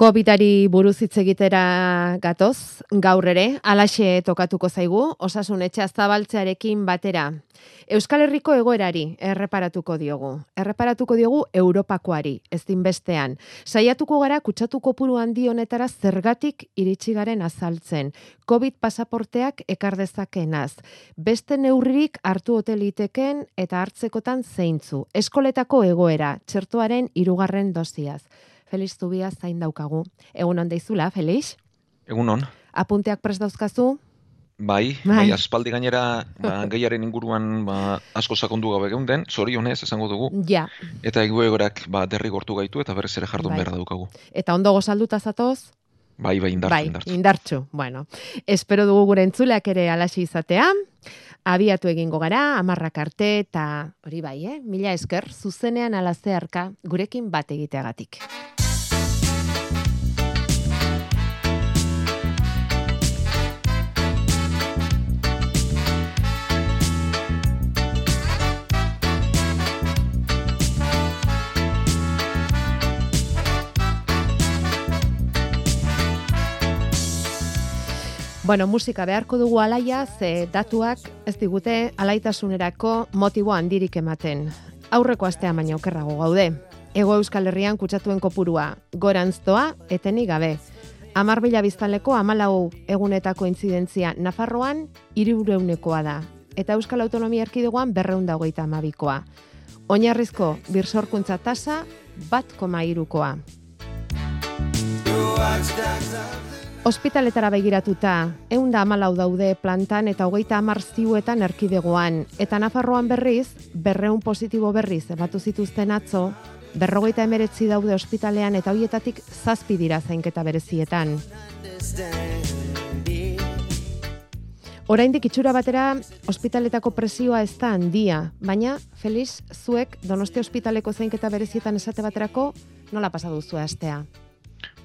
Covidari buruz hitz egitera gatoz, gaur ere, alaxe tokatuko zaigu, osasun etxe zabaltzearekin batera. Euskal Herriko egoerari erreparatuko diogu. Erreparatuko diogu Europakoari, ez bestean. Saiatuko gara kutsatu kopuru handi honetara zergatik iritsi garen azaltzen. Covid pasaporteak ekar dezakenaz. Beste neurririk hartu hoteliteken eta hartzekotan zeintzu. Eskoletako egoera, txertuaren irugarren doziaz. Felix Zubia zain daukagu. Egun on deizula, Felix? Egun on. Apunteak prest dauzkazu? Bai, bai, bai aspaldi gainera ba, gehiaren inguruan ba, asko sakondu gabe geunden, zorionez esango dugu. Ja. Eta egoegorak ba, derri gortu gaitu eta berriz ere jardun bai. behar daukagu. Eta ondo gozalduta zatoz? Bai, bai, indartxu, bai, indartxu. indartxu. Bueno, espero dugu gure entzuleak ere alaxi izatea. Abiatu egingo gara, amarrak arte eta hori bai, eh? Mila esker, zuzenean alazearka gurekin bat egiteagatik. Bueno, musika beharko dugu alaia, ze datuak ez digute alaitasunerako motibo handirik ematen. Aurreko astean baina okerrago gaude. Ego Euskal Herrian kutsatuen kopurua, gorantztoa, eteni gabe. Amar bila biztanleko amalau egunetako intzidentzia Nafarroan irureunekoa da. Eta Euskal Autonomia Erkidegoan berreunda hogeita amabikoa. Oinarrizko birsorkuntza tasa bat koma irukoa. Hospitaletara begiratuta, eunda amalau daude plantan eta hogeita amar ziuetan erkidegoan. Eta Nafarroan berriz, berreun positibo berriz, ebatu zituzten atzo, berrogeita emeretzi daude ospitalean eta hoietatik zazpi dira zainketa berezietan. Oraindik itxura batera ospitaletako presioa ez da handia, baina Felix zuek Donosti ospitaleko zainketa berezietan esate baterako nola pasa duzu astea?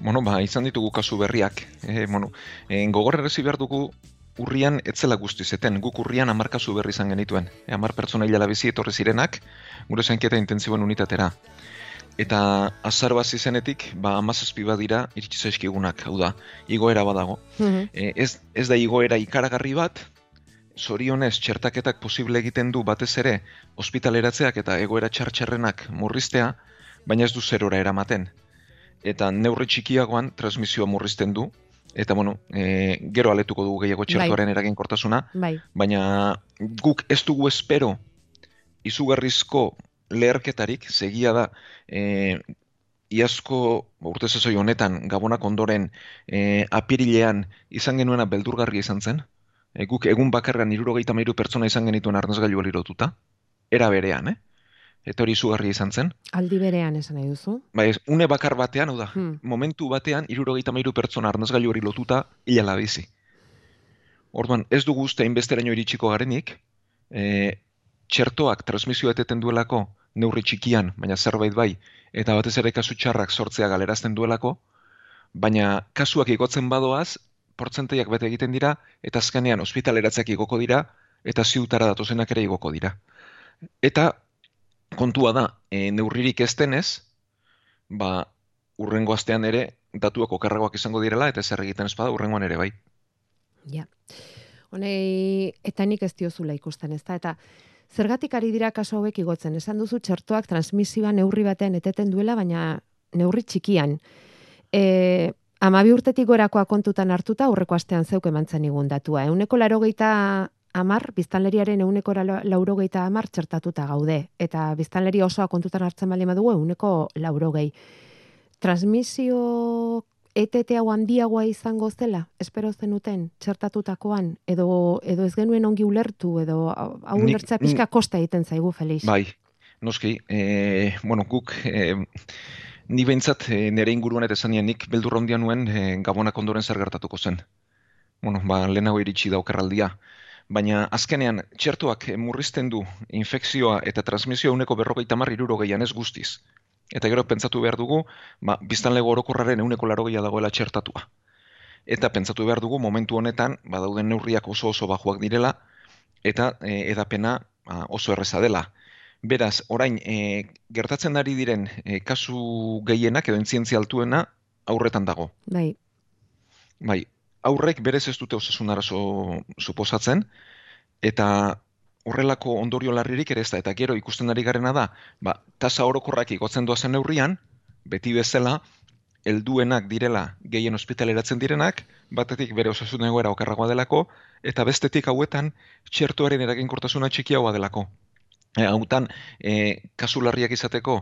Bueno, ba, izan ditugu kasu berriak. E, bueno, e, gogor errezi behar dugu urrian etzela guztizeten, guk urrian amar kasu berri izan genituen. E, amar pertsona hilala bizi etorri zirenak, gure zainketa intensiboen unitatera. Eta azar bat zizenetik, ba, amazazpi bat dira iritsi zaizkigunak, hau da, igoera badago. Mm ez, ez da igoera ikaragarri bat, zorionez txertaketak posible egiten du batez ere ospitaleratzeak eta egoera txartxarrenak murriztea, baina ez du zerora eramaten eta neurri txikiagoan transmisioa murrizten du, eta bueno, e, gero aletuko dugu gehiago txertuaren bai. eraginkortasuna, bai. baina guk ez dugu espero izugarrizko leherketarik, segia da, e, iazko urte zezoi honetan, gabonak ondoren e, apirilean izan genuena beldurgarria izan zen, e, guk egun bakarran irurogeita mairu pertsona izan genituen arnazgailu alirotuta, era berean, eh? Eta hori izugarria izan zen. Aldi berean esan nahi duzu? Bai, ez, une bakar batean, hau da, hmm. momentu batean, irurogeita mairu pertsona arnazgailu hori lotuta, hilala bizi. Orduan, ez dugu uste inbesteraino iritsiko garenik, e, txertoak transmisio eteten duelako, neurri txikian, baina zerbait bai, eta batez ere kasu txarrak sortzea galerazten duelako, baina kasuak igotzen badoaz, portzenteiak bete egiten dira, eta azkenean ospitaleratzeak igoko dira, eta ziutara datozenak ere igoko dira. Eta kontua da, e, neurririk ez denez, ba, urrengo astean ere, datuak okarragoak izango direla, eta zer egiten espada urrengoan ere, bai. Ja. Honei, eta nik ez diozula ikusten, ez da, eta zergatik ari dira kaso hauek igotzen, esan duzu txertuak transmisiba neurri batean eteten duela, baina neurri txikian. E, amabi urtetik gorakoa kontutan hartuta, aurreko astean zeuk emantzen igun datua. Euneko laro amar, biztanleriaren euneko laurogeita amar txertatuta gaude. Eta biztanleri osoa kontutan hartzen bali madugu euneko laurogei. Transmisio ETT hau handiagoa izango zela, espero zenuten, txertatutakoan, edo, edo ez genuen ongi ulertu, edo hau ulertzea pixka kosta egiten zaigu, Felix. Bai, noski, e, bueno, guk, e, ni behintzat e, nire inguruan eta zanien nik beldurra nuen e, gabonak ondoren zer gertatuko zen. Bueno, ba, lehenago iritsi daukerraldia baina azkenean txertuak murrizten du infekzioa eta transmisioa uneko berrogeita marri irurogeian ez guztiz. Eta gero pentsatu behar dugu, ba, biztan lego orokorraren euneko larogeia dagoela txertatua. eta pentsatu behar dugu momentu honetan badauden neurriak oso oso bajuak direla eta e, edapena ba, oso erreza dela. Beraz, orain, e, gertatzen ari diren e, kasu gehienak edo entzientzia altuena aurretan dago. Bai. Bai, aurrek berez ez dute osasun arazo suposatzen, eta horrelako ondorio larririk ere ez da, eta gero ikusten ari garena da, ba, tasa orokorrak igotzen doazen neurrian, beti bezala, helduenak direla gehien ospitaleratzen direnak, batetik bere osasun egoera okarragoa delako, eta bestetik hauetan txertuaren eraginkortasuna txikiagoa delako. E, hautan, e, kasu larriak izateko,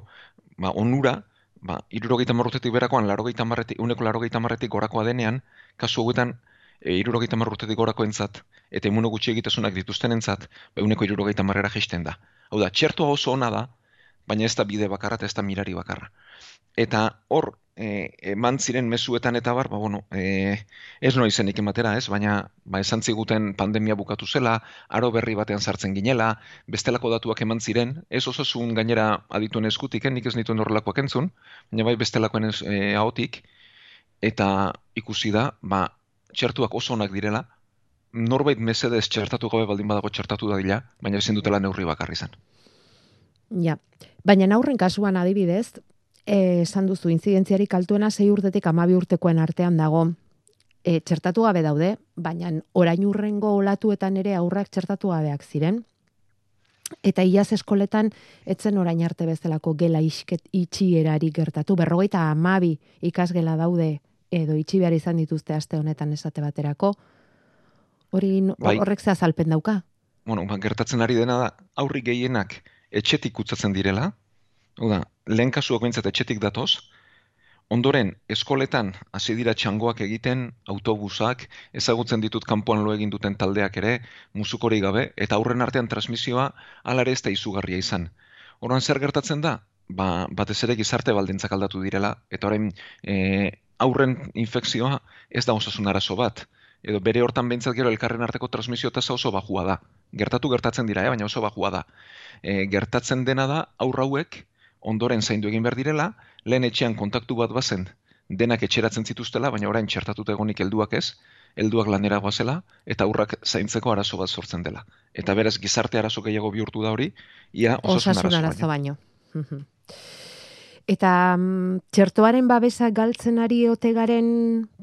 ba, onura, ba, irurogeita marrutetik berakoan, larogeita marretik, uneko larogeita marretik gorakoa denean, kasu hauetan, e, irurogeita marrutetik gorako entzat, eta imuno gutxi egitasunak dituzten entzat, ba, uneko irurogeita marrera gesten da. Hau da, txertua oso ona da, baina ez da bide bakarra eta ez da mirari bakarra. Eta hor, e, eman ziren mezuetan eta bar, ba, bueno, e, ez noa izenik ematera, ez? Baina, ba, esan ziguten pandemia bukatu zela, aro berri batean sartzen ginela, bestelako datuak eman ziren, ez osasun gainera adituen eskutik, nik ez nituen horrelakoak entzun, baina bai bestelakoen ez, e, ahotik, eta ikusi da, ba, txertuak oso onak direla, norbait mesedez txertatu gabe baldin badago txertatu da dila, baina ezin dutela neurri bakarri izan. Ja, baina aurren kasuan adibidez, eh, esan duzu inzidentziarik altuena sei urtetik amabi urtekoen artean dago. E, txertatu gabe daude, baina orain urrengo olatuetan ere aurrak txertatu gabeak ziren. Eta iaz eskoletan, etzen orain arte bezalako gela isket itxierari gertatu. Berrogeita amabi ikasgela daude edo itxi behar izan dituzte aste honetan esate baterako. Hori bai. horrek ze azalpen dauka? Bueno, ba, gertatzen ari dena da, aurri gehienak etxetik utzatzen direla, Oda, lehen kasuak bintzat etxetik datoz, ondoren eskoletan hasi dira txangoak egiten, autobusak, ezagutzen ditut kanpoan lo egin duten taldeak ere, musukori gabe, eta aurren artean transmisioa alare ez da izugarria izan. Horan zer gertatzen da? Ba, batez ere gizarte baldintzak aldatu direla, eta orain e, aurren infekzioa ez da osasun arazo bat. Edo bere hortan behintzat gero elkarren arteko transmisio tasa oso bajua da. Gertatu gertatzen dira, eh? baina oso bajua da. E, gertatzen dena da aurrauek ondoren zaindu egin behar direla, lehen etxean kontaktu bat bazen, denak etxeratzen zituztela, baina orain txertatuta egonik helduak ez, helduak lanera goazela, eta aurrak zaintzeko arazo bat sortzen dela. Eta beraz, gizarte arazo gehiago bihurtu da hori, ia osasun, arazo, baino. Eta mm, txertoaren babesa galtzen ari otegaren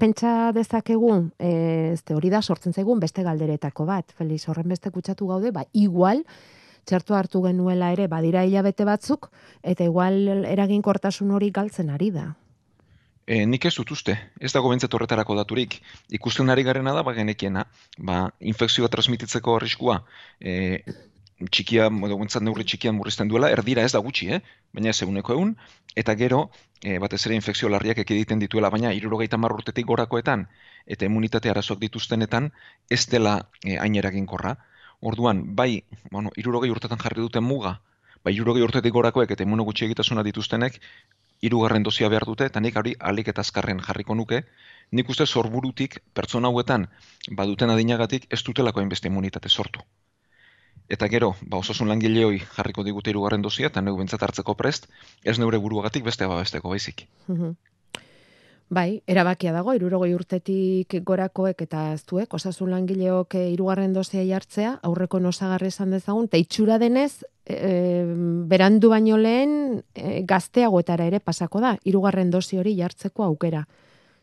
pentsa dezakegu, e, hori da sortzen zaigun beste galderetako bat, Feliz, horren beste kutsatu gaude, ba, igual, txertu hartu genuela ere badira hilabete batzuk, eta igual eraginkortasun hori galtzen ari da. E, nik ez dut uste, ez dago bentzat horretarako daturik. Ikusten ari garena da, bagenekiena, ba, infekzioa transmititzeko arriskua, e, txikia, edo guntzat neurri txikian murrizten duela, erdira ez da gutxi, eh? baina ez eguneko egun, eta gero, e, batez ere infekzio larriak ekiditen dituela, baina irurogeita marrurtetik gorakoetan, eta immunitate arazoak dituztenetan, ez dela e, aineraginkorra. Orduan, bai, bueno, irurogei urtetan jarri duten muga, bai, irurogei urtetik gorakoek eta imunogutxe egitasuna dituztenek, irugarren dozia behar dute, eta nik hori alik eta azkarren jarriko nuke, nik uste zorburutik, pertsona hauetan, baduten adinagatik, ez dutelako hainbeste imunitate sortu. Eta gero, ba, osasun langileoi jarriko digute irugarren dozia, eta neu bentsat hartzeko prest, ez neure buruagatik beste babesteko baizik. Mhm. Bai, erabakia dago, irurogoi urtetik gorakoek eta aztuek, osasun langileok eh, irugarren dozia jartzea, aurreko nosagarri esan dezagun, eta itxura denez, e, berandu baino lehen e, gazteagoetara ere pasako da, irugarren dozi hori jartzeko aukera.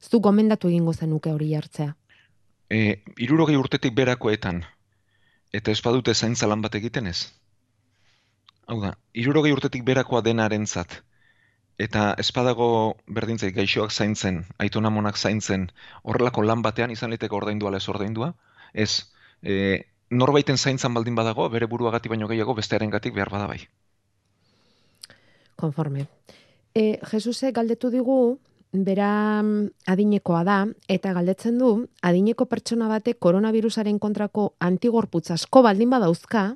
Ez du gomendatu egingo zenuke hori jartzea? E, irurogei urtetik berakoetan, eta ez badute zaintza lan bat egiten ez? Hau da, irurogei urtetik berakoa denaren zat, eta espadago berdintzei gaixoak zaintzen, aitona monak zaintzen, horrelako lan batean izan liteke ordaindua lez ordaindua, ez, e, norbaiten zaintzan baldin badago, bere buruagatik baino gehiago bestearen gatik behar badabai. Konforme. E, Jesuse galdetu digu, bera mm, adinekoa da, eta galdetzen du, adineko pertsona batek koronavirusaren kontrako antigorputz asko baldin badauzka,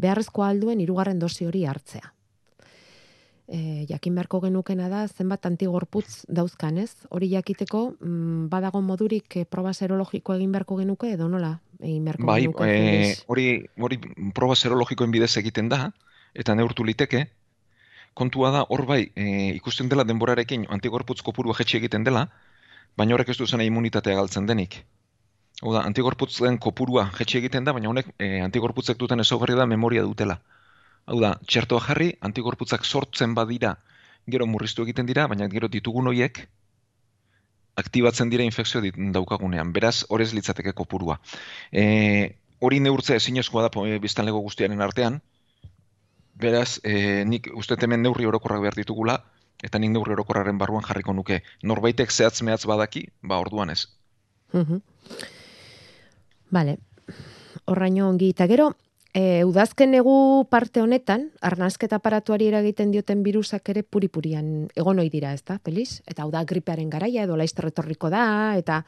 beharrezko alduen irugarren dosi hori hartzea e, jakin beharko genukena da zenbat antigorputz dauzkan, ez? Hori jakiteko mm, badago modurik e, proba serologiko egin beharko genuke edo nola egin beharko bai, genuke? Bai, hori, hori proba serologikoen bidez egiten da eta neurtu liteke. Kontua da hor bai, e, ikusten dela denborarekin antigorputz kopurua jetxe egiten dela, baina horrek ez duzena immunitatea galtzen denik. Hau da, antigorputzen kopurua jetxe egiten da, baina honek e, antigorputzek duten ezaugarri da memoria dutela. Hau da, txertoa jarri, antigorputzak sortzen badira, gero murriztu egiten dira, baina gero ditugun hoiek aktibatzen dira infekzio daukagunean. Beraz, horrez litzateke kopurua. E, hori neurtzea ezinezkoa da e, biztanlego guztiaren artean, beraz, e, nik uste hemen neurri orokorrak behar ditugula, eta nik neurri orokorraren barruan jarriko nuke. Norbaitek zehatz mehatz badaki, ba orduan ez. Mhm. Bale, horraino ongi, eta gero, E, udazken egu parte honetan, arnazketa aparatuari eragiten dioten virusak ere puripurian egon ohi dira, ez da, Feliz? Eta hau da gripearen garaia edo laizter retorriko da, eta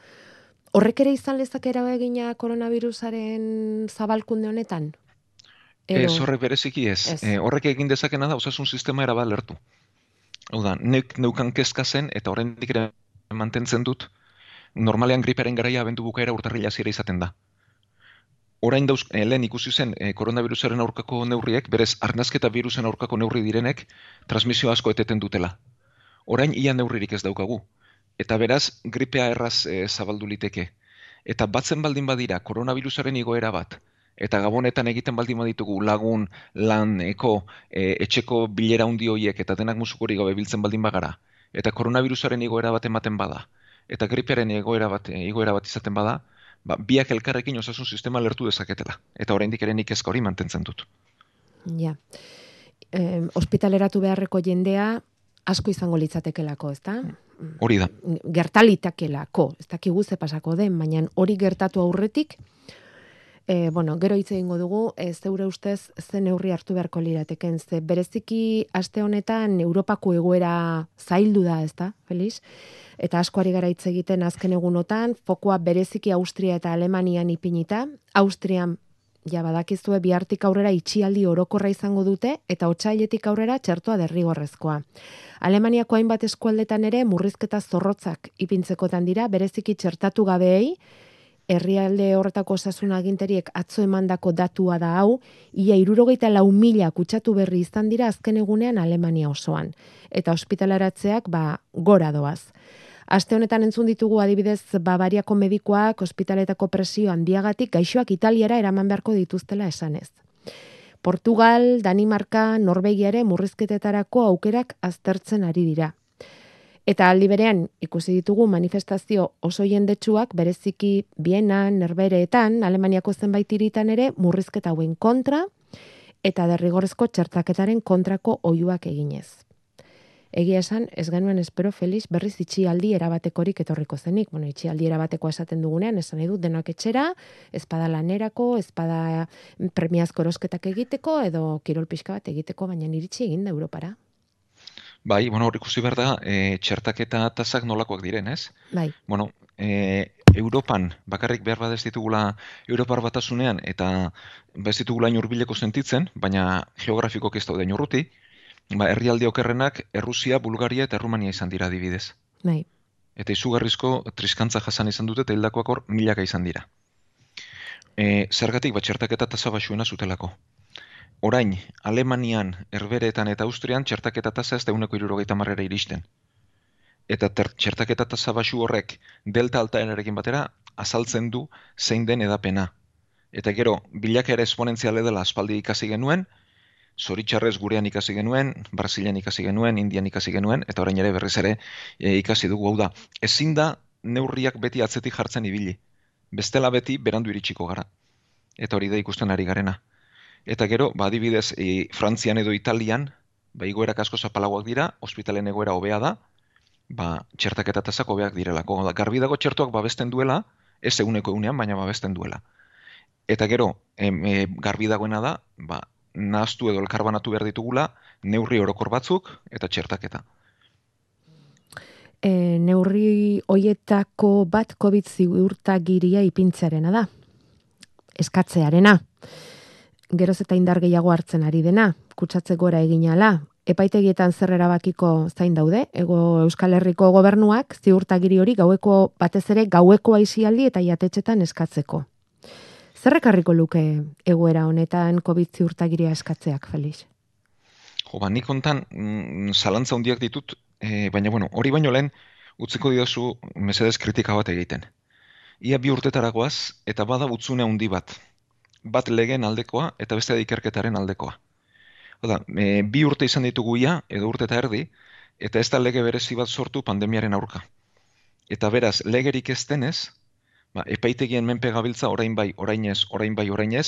horrek ere izan lezak eragina koronavirusaren zabalkunde honetan? Edo... Ez horrek bereziki ez. E, horrek egin dezakena da, osasun sistema erabat lertu. Hau da, neuk neukan kezka zen, eta horren ere mantentzen dut, normalean gripearen garaia abendu bukaera urtarrila zira izaten da orain dauz, e, lehen ikusi zen e, koronavirusaren aurkako neurriek, berez arnazketa virusen aurkako neurri direnek, transmisio asko eteten dutela. Orain ia neurririk ez daukagu. Eta beraz, gripea erraz e, zabaldu liteke. Eta batzen baldin badira, koronavirusaren igoera bat, eta gabonetan egiten baldin baditugu lagun, lan, eko, e, etxeko bilera hundi hoiek, eta denak musukori gabe biltzen baldin bagara, eta koronavirusaren igoera bat ematen bada, eta gripearen igoera bat, igoera bat izaten bada, ba, biak elkarrekin osasun sistema lertu dezaketela. Eta oraindik ere nik ezka hori mantentzen dut. Ja. Eh, hospitaleratu beharreko jendea asko izango litzatekelako, ezta? Hori da. Gertalitakelako, ez dakigu ze pasako den, baina hori gertatu aurretik, E, bueno, gero hitz egingo dugu, e, zeure ustez ze neurri hartu beharko lirateken, ze bereziki aste honetan Europako egoera zaildu da, ezta, Feliz? eta askoari gara hitz egiten azken egunotan, fokoa bereziki Austria eta Alemanian ipinita, Austrian ja badakizue bihartik aurrera itxialdi orokorra izango dute eta otsailetik aurrera txertoa derrigorrezkoa. Alemaniako hainbat eskualdetan ere murrizketa zorrotzak ipintzekotan dira bereziki txertatu gabeei, herrialde horretako osasun aginteriek atzo emandako datua da hau, ia irurogeita lau mila kutsatu berri izan dira azken egunean Alemania osoan. Eta ospitalaratzeak ba gora doaz. Aste honetan entzun ditugu adibidez Bavariako medikoak ospitaletako presio handiagatik gaixoak Italiara eraman beharko dituztela esanez. Portugal, Danimarka, Norvegia ere murrizketetarako aukerak aztertzen ari dira. Eta aldi berean ikusi ditugu manifestazio oso jendetsuak bereziki Biena, Nerbereetan, Alemaniako zenbait hiritan ere murrizketa hauen kontra eta derrigorrezko txertaketaren kontrako oiuak eginez. Egia esan, ez genuen espero Feliz berriz itxialdi erabatekorik etorriko zenik. Bueno, itxialdi erabateko esaten dugunean, esan nahi dut denak etxera, ezpada lanerako, ezpada premiazko erosketak egiteko, edo kirol pixka bat egiteko, baina iritsi egin da Europara. Bai, bueno, hor ikusi behar da, e, txertaketa tasak nolakoak diren, ez? Bai. Bueno, e, Europan, bakarrik behar badez ditugula Europar batasunean, eta bez ditugula inurbileko sentitzen, baina geografiko ez daude inurruti, ba, herrialde okerrenak Errusia, Bulgaria eta Errumania izan dira adibidez. Bai. Eta izugarrizko triskantza jasan izan dute eta hildakoak hor milaka izan dira. E, zergatik batxertaketa tasa basuena zutelako. Orain, Alemanian, Herbereetan eta Austrian txertaketa tasa ez da uneko irurogeita marrera iristen. Eta ter, txertaketa tasa basu horrek delta altaenarekin batera azaltzen du zein den edapena. Eta gero, bilakera esponentziale dela aspaldi ikasi genuen, zoritxarrez gurean ikasi genuen, Brasilian ikasi genuen, Indian ikasi genuen, eta orain ere berriz ere e, ikasi dugu hau da. Ezin da neurriak beti atzetik jartzen ibili. Bestela beti berandu iritsiko gara. Eta hori da ikusten ari garena. Eta gero, ba, adibidez, e, Frantzian edo Italian, ba, igoerak asko zapalagoak dira, ospitalen egoera hobea da, ba, txertak eta tazak hobeak direlako. Da, garbi dago txertuak babesten duela, ez eguneko egunean, baina babesten duela. Eta gero, em, e, garbi dagoena da, ba, nahaztu edo elkarbanatu behar ditugula, neurri orokor batzuk eta txertaketa. E, neurri hoietako bat COVID ziurtagiria ipintzearena da. Eskatzearena. Geroz eta indar gehiago hartzen ari dena, kutsatze gora eginala, epaitegietan zer erabakiko zain daude, ego Euskal Herriko gobernuak ziurtagiri hori gaueko batez ere gaueko aizialdi eta jatetxetan eskatzeko. Zerrekarriko luke egoera honetan COVID ziurtagiria eskatzeak, Felix? Jo, ba, nik ontan, mm, zalantza hundiak ditut, e, baina, bueno, hori baino lehen, utziko didazu mesedez kritika bat egiten. Ia bi urtetaragoaz eta bada utzune handi bat. Bat legeen aldekoa eta beste ikerketaren aldekoa. Oda, e, bi urte izan ditugu ia, edo urte eta erdi, eta ez da lege berezi bat sortu pandemiaren aurka. Eta beraz, legerik ez denez, ba, epaitegien menpe gabiltza orain bai, orain ez, orain bai, orain ez,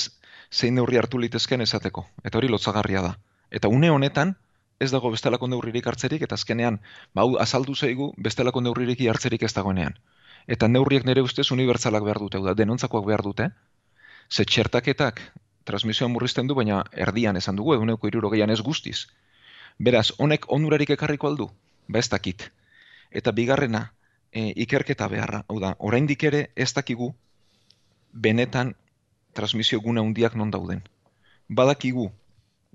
zein neurri hartu litezken esateko. Eta hori lotzagarria da. Eta une honetan, ez dago bestelako neurririk hartzerik, eta azkenean, ba, azaldu zaigu bestelako neurririk hartzerik ez dagoenean. Eta neurriek nire ustez unibertsalak behar dute, da, denontzakoak behar dute, ze txertaketak transmisioa murrizten du, baina erdian esan dugu, eguneko iruro ez guztiz. Beraz, honek onurarik ekarriko aldu? Ba ez dakit. Eta bigarrena, e, ikerketa beharra, hau da, oraindik ere ez dakigu benetan transmisio guna handiak non dauden. Badakigu,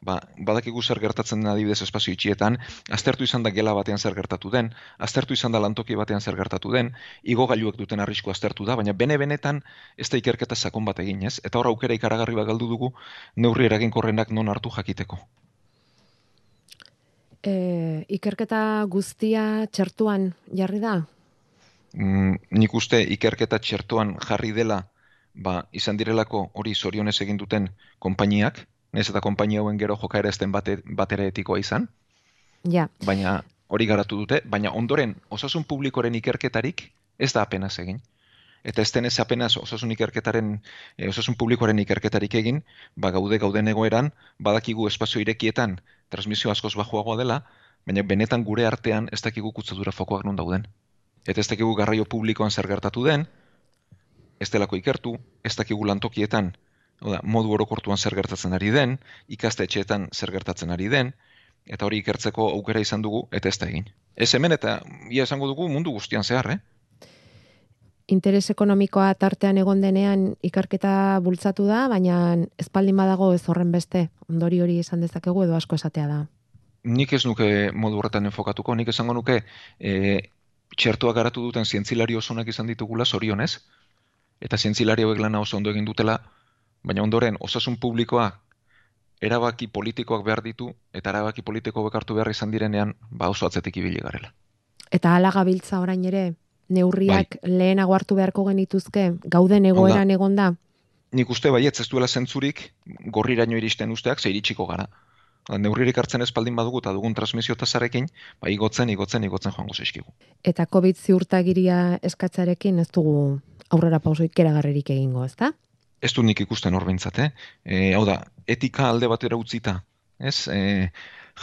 ba, badakigu zer gertatzen den adibidez espazio itxietan, aztertu izan da gela batean zer gertatu den, aztertu izan da lantoki batean zer gertatu den, igogailuek duten arrisku aztertu da, baina bene-benetan ez da ikerketa sakon bat egin ez, eta hor aukera ikaragarri bat galdu dugu neurri eraginkorrenak non hartu jakiteko. E, ikerketa guztia txertuan jarri da? Mm, nik uste ikerketa txertuan jarri dela ba, izan direlako hori zorionez egin duten konpainiak, Nez eta konpainia hauen gero jokaera ezten bate, batera etikoa izan. Ja. Baina hori garatu dute, baina ondoren osasun publikoren ikerketarik ez da apenas egin. Eta ez denez apenas osasun ikerketaren, e, osasun publikoren ikerketarik egin, ba gaude gauden egoeran, badakigu espazio irekietan transmisio askoz bajoagoa dela, baina benetan gure artean ez dakigu kutzadura fokoak non dauden. Eta ez dakigu garraio publikoan zer gertatu den, ez delako ikertu, ez dakigu lantokietan Oda, modu orokortuan zer gertatzen ari den, ikastetxeetan zer gertatzen ari den, eta hori ikertzeko aukera izan dugu, eta ez da egin. Ez hemen eta ia esango dugu mundu guztian zehar, eh? Interes ekonomikoa tartean egon denean ikarketa bultzatu da, baina espaldin badago ez horren beste, ondori hori izan dezakegu edo asko esatea da. Nik ez nuke modu horretan enfokatuko, nik esango nuke e, txertua garatu duten zientzilari osonak izan ditugula zorionez, eta zientzilari hauek lana oso ondo egin dutela, baina ondoren osasun publikoa erabaki politikoak behar ditu eta erabaki politiko bekartu behar izan direnean ba oso atzetik ibili garela. Eta hala gabiltza orain ere neurriak bai. lehenago hartu beharko genituzke gauden egoeran egonda. Nik uste baietz ez duela zentzurik gorriraino iristen usteak ze iritsiko gara. Neurririk hartzen espaldin badugu eta dugun transmisio tasarekin, ba igotzen, igotzen, igotzen joango zaizkigu. Eta COVID ziurtagiria eskatzarekin ez dugu aurrera pausoik keragarrerik egingo, ezta? Ez du nik ikusten hor eh? E, hau da, etika alde batera utzita, ez? E,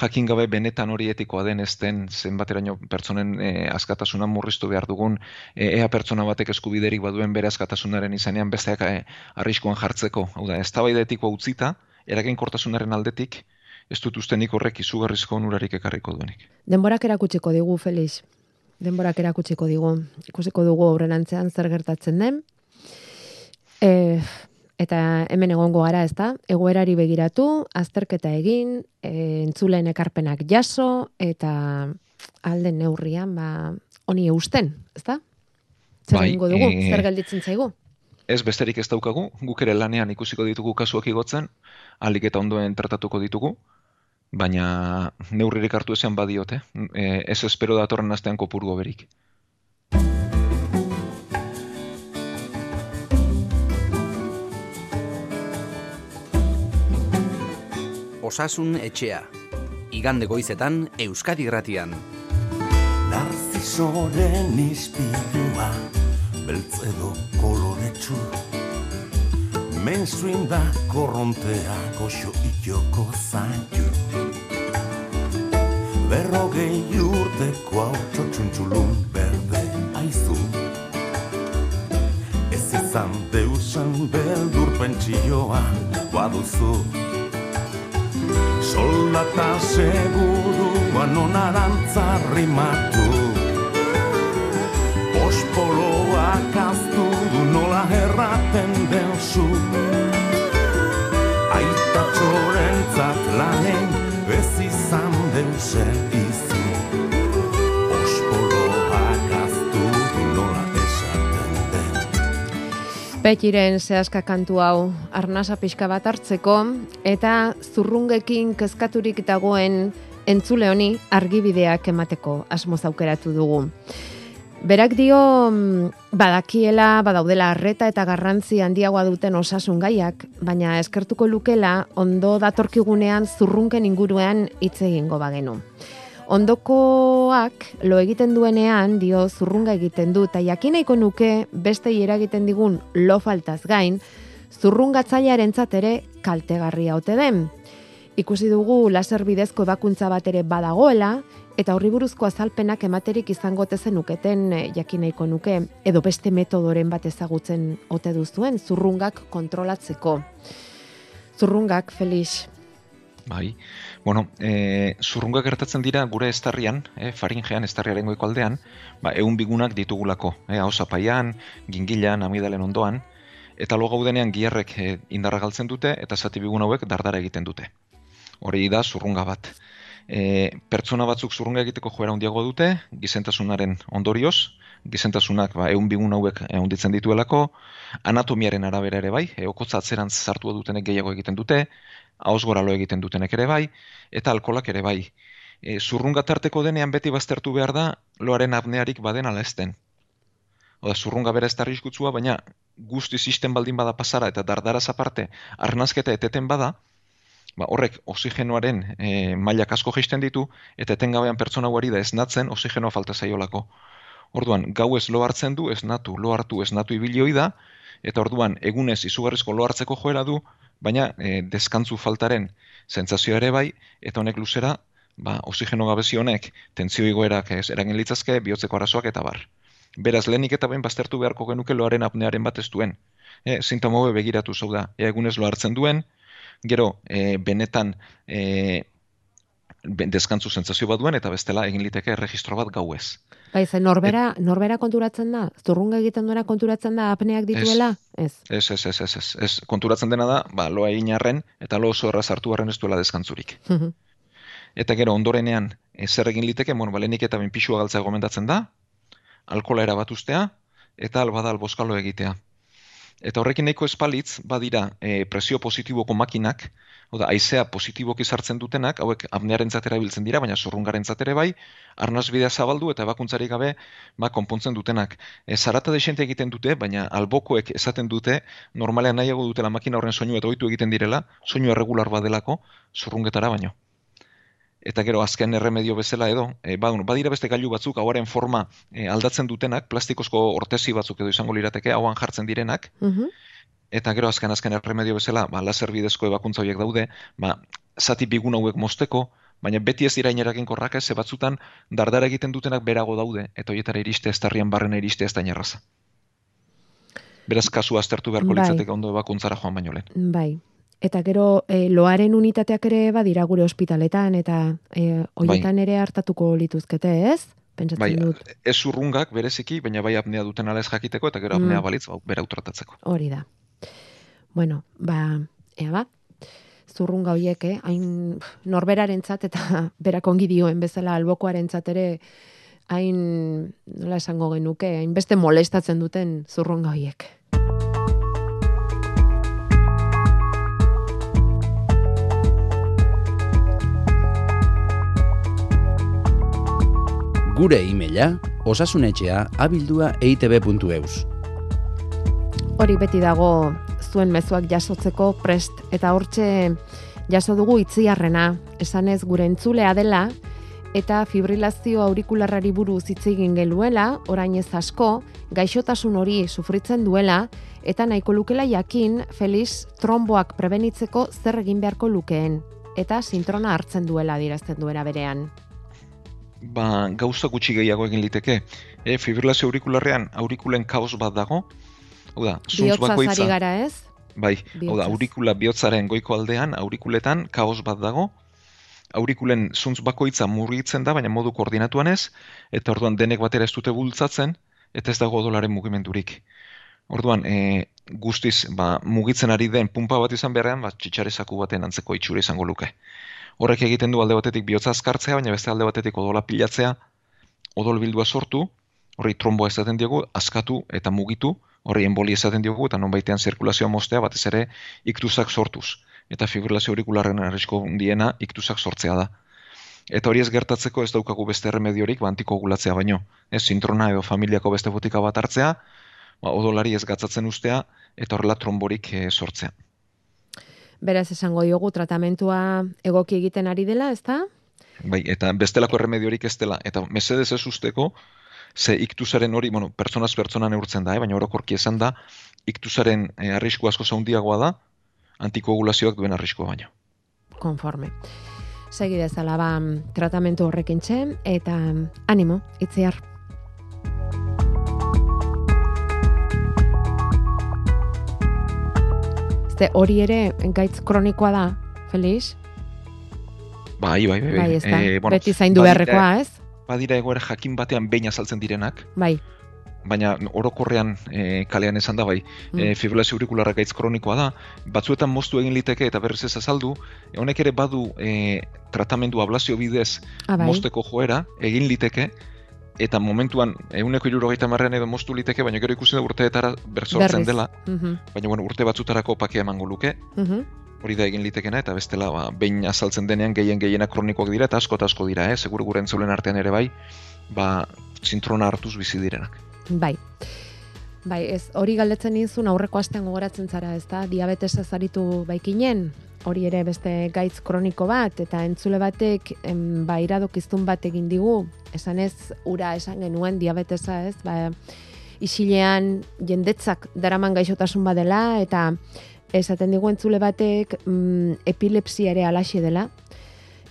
jakin gabe benetan hori etikoa den ez den zenbateraino pertsonen e, askatasuna murriztu behar dugun, e, ea pertsona batek eskubiderik baduen bere askatasunaren izanean besteak e, arriskuan jartzeko. Hau da, ez da etikoa utzita, eragen kortasunaren aldetik, ez dut uste nik horrek izugarrizko onurarik ekarriko duenik. Denborak erakutsiko digu, Felix. Denborak erakutsiko digu. Ikusiko dugu aurrenantzean zer gertatzen den. E, eta hemen egongo gara, ezta? Egoerari begiratu, azterketa egin, e, entzulen ekarpenak jaso eta alden neurrian ba honi eusten, ezta? Zer bai, dugu? E... Zer gelditzen zaigu? Ez besterik ez daukagu, guk ere lanean ikusiko ditugu kasuak igotzen, alik eta ondoen tratatuko ditugu, baina neurririk hartu ezean badiote, e, ez espero datorren astean kopurgo berik. Osasun etxea. Igande goizetan Euskadi Gratian. Narzisoren ispilua beltzedo koloretsu Mainstream da korrontea goxo itoko zaitu Berrogei urteko hau txotxuntxulun berde aizu Ez izan deusan beldur pentsioa baduzu Soldata segurua non arantza rimatu Pospoloak aztu nola erraten den zu Aita txorentzat lanen ez izan den zer Petiren zehazka kantu hau arnasa pixka bat hartzeko eta zurrungekin kezkaturik dagoen entzule honi argibideak emateko asmoz aukeratu dugu. Berak dio mm, badakiela badaudela arreta eta garrantzi handiagoa duten osasun gaiak, baina eskertuko lukela ondo datorkigunean zurrunken inguruan hitz egingo bagenu. Ondokoak lo egiten duenean dio zurrunga egiten du eta jakin nahiko nuke beste eragiten digun lo faltaz gain, zurrungatzailearentzat ere kaltegarria ote den. Ikusi dugu laser bidezko ebakuntza bat ere badagoela, eta horri buruzko azalpenak ematerik izango zenuketen eh, jakin nahiko nuke edo beste metodoren bat ezagutzen ote duzuen zurrungak kontrolatzeko. Zurrungak, Felix. Bai, bueno, e, zurrungak gertatzen dira gure estarrian, e, faringean, estarriaren goiko aldean, ba, egun bigunak ditugulako, e, hau zapaian, gingilan, amidalen ondoan, eta lo gaudenean giarrek e, indarra galtzen dute, eta zati bigun hauek dardara egiten dute. Hori da zurrunga bat e, pertsona batzuk zurrunga egiteko joera handiago dute, gizentasunaren ondorioz, gizentasunak ba, egun bigun hauek ehunditzen dituelako, anatomiaren arabera ere bai, eokotza atzerantz zartua dutenek gehiago egiten dute, haus lo egiten dutenek ere bai, eta alkolak ere bai. E, zurrunga tarteko denean beti baztertu behar da, loaren apnearik baden ala esten. Oda, zurrunga bera ez da baina guzti sistem baldin bada pasara eta dardaraz aparte, arnazketa eteten bada, ba, horrek oxigenoaren e, mailak asko jaisten ditu, eta etengabean pertsona guari da esnatzen oxigenoa falta zaiolako. Orduan, gau ez lo hartzen du, esnatu, lo hartu, esnatu ibilioi da, eta orduan, egunez izugarrizko lo hartzeko joera du, baina e, deskantzu faltaren sentsazioa ere bai, eta honek luzera, ba, oxigeno gabezi honek, tentzio igoerak ez eragin litzazke, bihotzeko arazoak eta bar. Beraz, lehenik eta ben baztertu beharko genuke loaren apnearen bat ez duen. E, Zintomobe begiratu zau da, e, egunez lo hartzen duen, gero e, benetan e, deskantzu sentsazio bat duen eta bestela egin liteke erregistro bat gauez. Bai, ze norbera, norbera konturatzen da? Zurrunga egiten duena konturatzen da apneak dituela? Ez. Ez, ez, ez, ez, ez, ez. Konturatzen dena da, ba, loa egin arren, eta lo oso erraz hartu arren ez duela deskantzurik. eta gero, ondorenean, zer egin liteke, bueno, balenik eta ben pixua galtzea gomendatzen da, alkola erabatuztea, eta albada alboskalo egitea. Eta horrekin nahiko espalitz, badira e, presio positiboko makinak, oda, aizea positiboki sartzen dutenak, hauek apnearen zatera biltzen dira, baina zorrungaren zatere bai, arnaz bidea zabaldu eta bakuntzari gabe ba, konpontzen dutenak. E, zarata desente egiten dute, baina albokoek esaten dute, normalean nahiago dutela makina horren soinu eta oitu egiten direla, soinu erregular badelako, zorrungetara baino eta gero azken erremedio bezala edo, e, badira beste gailu batzuk hauaren forma e, aldatzen dutenak, plastikozko ortesi batzuk edo izango lirateke hauan jartzen direnak, mhm. eta gero azken azken erremedio bezala, ba, laser bidezko ebakuntza horiek daude, ba, zati bigun hauek mosteko, baina beti ez dira inerakin korrak ez, batzutan dardara egiten dutenak berago daude, eta horietara iriste ez tarrian barrena iriste ez da inerraza. Beraz, kasu aztertu beharko bai. litzateke ondo ebakuntzara joan baino lehen. Bai, Eta gero e, loaren unitateak ere badira gure ospitaletan eta e, hoietan bai. ere hartatuko lituzkete, ez? Pentsatzen bai, dut. Ez urrungak bereziki, baina bai apnea duten ala ez jakiteko eta gero apnea mm. balitz ba, bera utratatzeko. Hori da. Bueno, ba, ea ba, zurrunga hoiek, eh? hain norberaren eta berak ongi dioen bezala albokoaren ere hain, nola esango genuke, hain beste molestatzen duten zurrunga hoiek. Gure e-maila osasunetxea abildua eitb.eus. Hori beti dago zuen mezuak jasotzeko prest eta hortxe jaso dugu itziarrena, esanez gure entzulea dela eta fibrilazio aurikularrari buruz hitz egin geluela, orain ez asko, gaixotasun hori sufritzen duela eta nahiko lukela jakin Felix tromboak prebenitzeko zer egin beharko lukeen. Eta sintrona hartzen duela dirazten duena berean ba, gauza gutxi gehiago egin liteke. E, fibrilazio aurikularrean aurikulen kaos bat dago. Hau da, zuntz bakoitza. gara ez? Bai, hau da, aurikula bihotzaren goiko aldean, aurikuletan kaos bat dago. Aurikulen zuntz bakoitza murgitzen da, baina modu koordinatuan ez, eta orduan denek batera ez dute bultzatzen, eta ez dago odolaren mugimendurik. Orduan, e, guztiz, ba, mugitzen ari den pumpa bat izan beharrean, ba, txitsarezaku baten antzeko itxura izango luke horrek egiten du alde batetik bihotza azkartzea, baina beste alde batetik odola pilatzea, odol bildua sortu, horri tromboa ezaten diogu, askatu eta mugitu, horri emboli ezaten diogu, eta non baitean zirkulazioa mostea, batez ere iktuzak sortuz. Eta fibrilazio aurikularren arrisko diena iktuzak sortzea da. Eta hori ez gertatzeko ez daukagu beste erremediorik, ba, antikoagulatzea baino. Ez, sintrona edo familiako beste botika bat hartzea, ba, odolari ez gatzatzen ustea, eta horrela tromborik e, sortzea. Beraz esango diogu tratamentua egoki egiten ari dela, ezta? Bai, eta bestelako erremediorik ez dela. Eta mesedez ez usteko, ze iktusaren hori, bueno, pertsonaz pertsona neurtzen da, eh? baina orokorki esan da, iktusaren e, arrisku asko zaundiagoa da, antikoagulazioak duen arriskua baino. Konforme. Segi dezala ba, tratamentu horrekin txen, eta animo, itziar. Ze hori ere gaitz kronikoa da, Felix? Bai, bai, bai. Bai, ez da, Eh, bueno, beti zaindu beharrekoa, ez? Badira egoera jakin batean behin azaltzen direnak, Bai. baina orokorrean e, kalean esan da bai, Mm. e, fibrila aurikularra gaitz kronikoa da, batzuetan moztu egin liteke eta berriz ez azaldu, e, honek ere badu e, tratamendu ablazio bidez Ah, bai. mozteko joera, egin liteke, eta momentuan euneko irurogeita marrean edo moztu liteke, baina gero ikusi da urteetara bersortzen dela, Mhm, baina bueno, urte batzutarako pakea emango luke, mhm. hori da egin litekena, eta bestela ba, behin azaltzen denean gehien gehiena kronikoak dira, eta asko eta asko dira, eh? seguru gure entzulen artean ere bai, ba, zintrona hartuz bizi direnak. Bai. Bai, ez hori galdetzen nizun aurreko astean gogoratzen zara, ez da, diabetesa zaritu baikinen, hori ere beste gaitz kroniko bat, eta entzule batek, em, ba, iradokiztun bat egin digu, esan ez, ura esan genuen diabetesa, ez, ba, isilean jendetzak daraman gaixotasun badela, eta esaten digu entzule batek mm, epilepsia ere alaxe dela,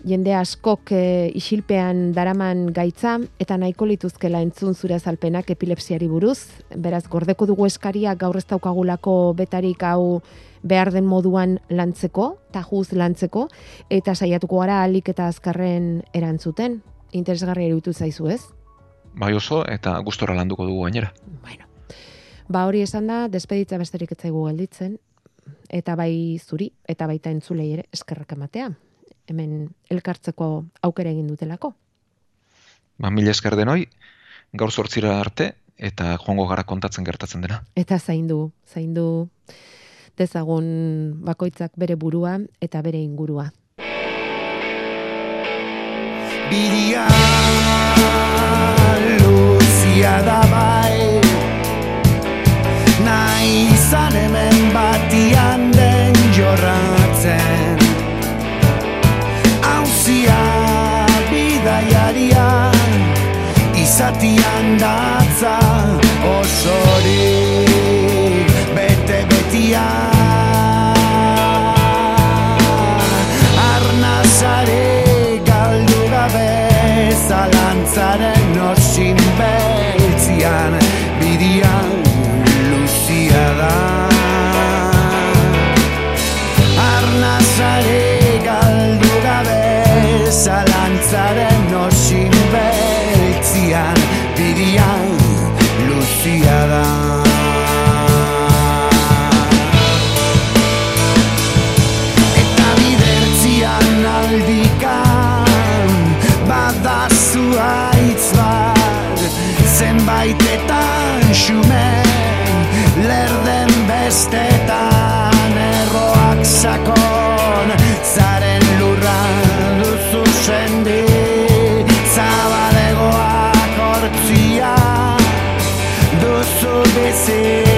jende askok e, isilpean daraman gaitza eta nahiko lituzkela entzun zure azalpenak epilepsiari buruz. Beraz, gordeko dugu eskaria gaur ez daukagulako betarik hau behar den moduan lantzeko, tajuz lantzeko, eta saiatuko gara alik eta azkarren erantzuten. Interesgarria iruditu zaizu ez? Bai oso, eta gustora landuko dugu gainera. Bueno. Ba hori esan da, despeditza besterik ez zaigu gelditzen, eta bai zuri, eta baita entzulei ere eskerrak ematea. Hemen elkartzeko aukera egin dutelako. Ba, mila esker denoi, gaur sortzira arte, eta joango gara kontatzen gertatzen dena. Eta zaindu, zaindu dezagun bakoitzak bere burua eta bere ingurua. Bidia luzia da bai Nahi izan hemen batian den jorratzen Izatian datza osorik bete-betian. Arnazare duzu